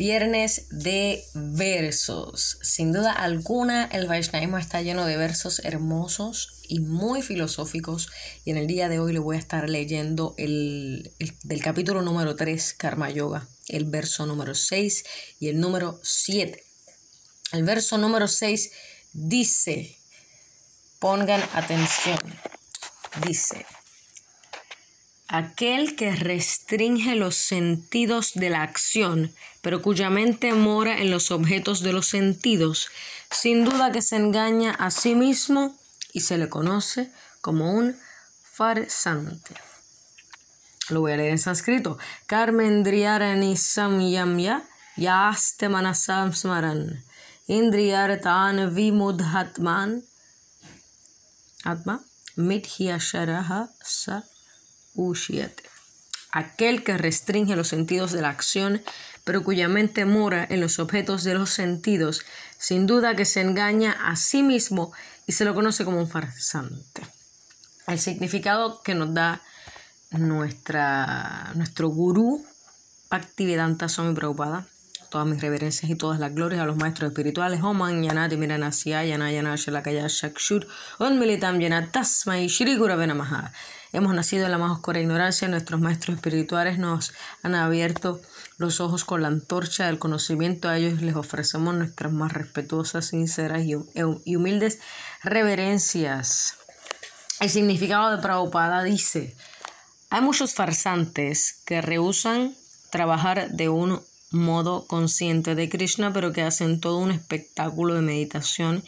Viernes de versos. Sin duda alguna, el Vaishnavismo está lleno de versos hermosos y muy filosóficos. Y en el día de hoy le voy a estar leyendo el, del capítulo número 3, Karma Yoga, el verso número 6 y el número 7. El verso número 6 dice, pongan atención, dice, aquel que restringe los sentidos de la acción, pero cuya mente mora en los objetos de los sentidos, sin duda que se engaña a sí mismo y se le conoce como un farsante. Lo voy a leer en sánscrito. Karmendriyarani samyamya yaste manasam smaran. Indriyartan vimudhatman. Atma. Mithyasharaha sa Aquel que restringe los sentidos de la acción, pero cuya mente mora en los objetos de los sentidos, sin duda que se engaña a sí mismo y se lo conoce como un farsante. El significado que nos da nuestra, nuestro gurú Bhaktivedanta Swami Prabhupada todas mis reverencias y todas las glorias a los maestros espirituales. Oman Yanati Miranasya Yanayana Shalakaya Shakshur Unmilitam Yanatasmai Shri Gurave Namaha. Hemos nacido en la más oscura ignorancia, nuestros maestros espirituales nos han abierto los ojos con la antorcha del conocimiento. A ellos les ofrecemos nuestras más respetuosas, sinceras y humildes reverencias. El significado de Prabhupada dice, hay muchos farsantes que rehusan trabajar de un modo consciente de Krishna, pero que hacen todo un espectáculo de meditación,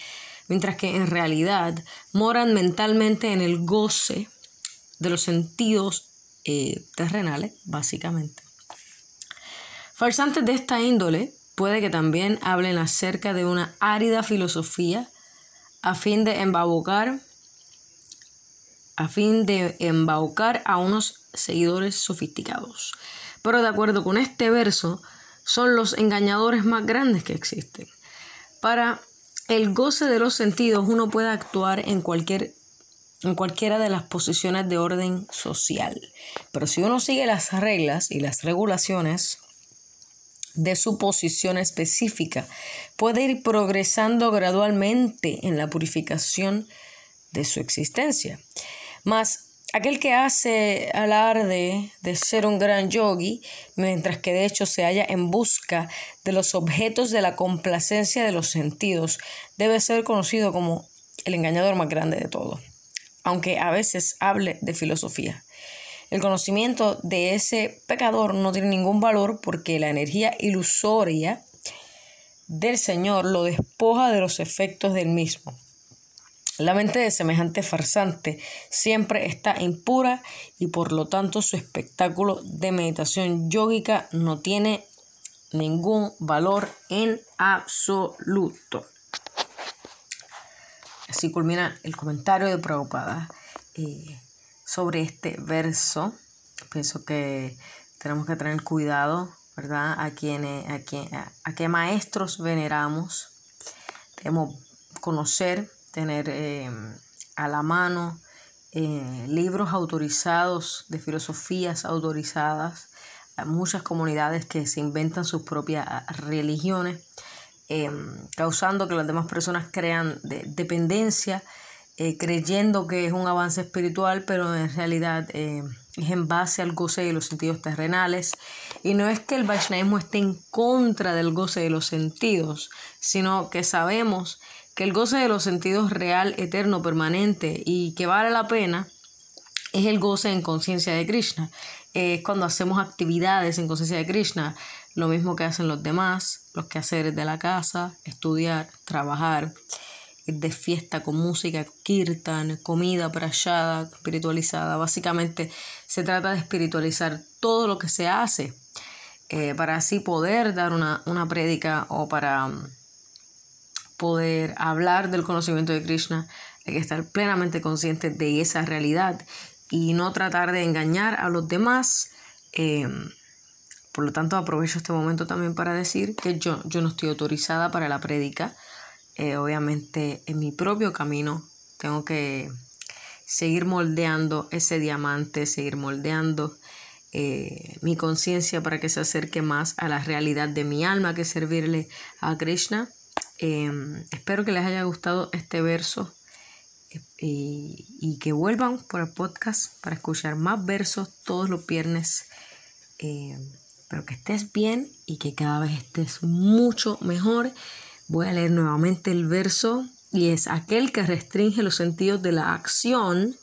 mientras que en realidad moran mentalmente en el goce de los sentidos eh, terrenales, básicamente. Farsantes de esta índole puede que también hablen acerca de una árida filosofía a fin de embaucar a fin de embaucar a unos seguidores sofisticados. Pero de acuerdo con este verso, son los engañadores más grandes que existen. Para el goce de los sentidos uno puede actuar en cualquier en cualquiera de las posiciones de orden social. Pero si uno sigue las reglas y las regulaciones de su posición específica, puede ir progresando gradualmente en la purificación de su existencia. Mas aquel que hace alarde de ser un gran yogi, mientras que de hecho se halla en busca de los objetos de la complacencia de los sentidos, debe ser conocido como el engañador más grande de todos, aunque a veces hable de filosofía. El conocimiento de ese pecador no tiene ningún valor porque la energía ilusoria del Señor lo despoja de los efectos del mismo. La mente de semejante farsante siempre está impura y por lo tanto su espectáculo de meditación yógica no tiene ningún valor en absoluto. Así culmina el comentario de Prabhupada eh, sobre este verso. Pienso que tenemos que tener cuidado, ¿verdad? A, quienes, a, a qué maestros veneramos. Debemos conocer tener em, a la mano eh, libros autorizados de filosofías autorizadas, muchas comunidades que se inventan sus propias religiones, em, causando que las demás personas crean dependencia, eh, creyendo que es un avance espiritual, pero en realidad eh, es en base al goce de los sentidos terrenales. Y no es que el Vaishnavismo esté en contra del goce de los sentidos, sino que sabemos que el goce de los sentidos real, eterno, permanente y que vale la pena es el goce en conciencia de Krishna. Es cuando hacemos actividades en conciencia de Krishna, lo mismo que hacen los demás, los quehaceres de la casa, estudiar, trabajar, de fiesta con música, kirtan, comida prayada, espiritualizada. Básicamente se trata de espiritualizar todo lo que se hace eh, para así poder dar una, una prédica o para poder hablar del conocimiento de Krishna, hay que estar plenamente consciente de esa realidad y no tratar de engañar a los demás. Eh, por lo tanto, aprovecho este momento también para decir que yo, yo no estoy autorizada para la prédica. Eh, obviamente, en mi propio camino tengo que seguir moldeando ese diamante, seguir moldeando eh, mi conciencia para que se acerque más a la realidad de mi alma que servirle a Krishna. Em, espero que les haya gustado este verso eh, y, que vuelvan por el podcast para escuchar más versos todos los viernes. Em, espero que estés bien y que cada vez estés mucho mejor. Voy a leer nuevamente el verso y es aquel que restringe los sentidos de la acción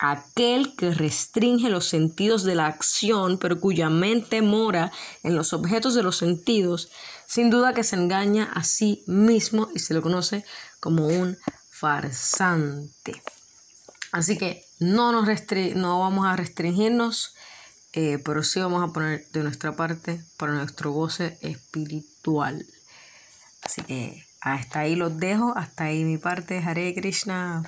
aquel que restringe los sentidos de la acción, pero cuya mente mora en los objetos de los sentidos, sin duda que se engaña a sí mismo y se le conoce como un farsante. Así que no, nos no vamos a restringirnos, eh, pero sí vamos a poner de nuestra parte para nuestro goce espiritual. Así que hasta ahí los dejo, hasta ahí mi parte, Hare Krishna.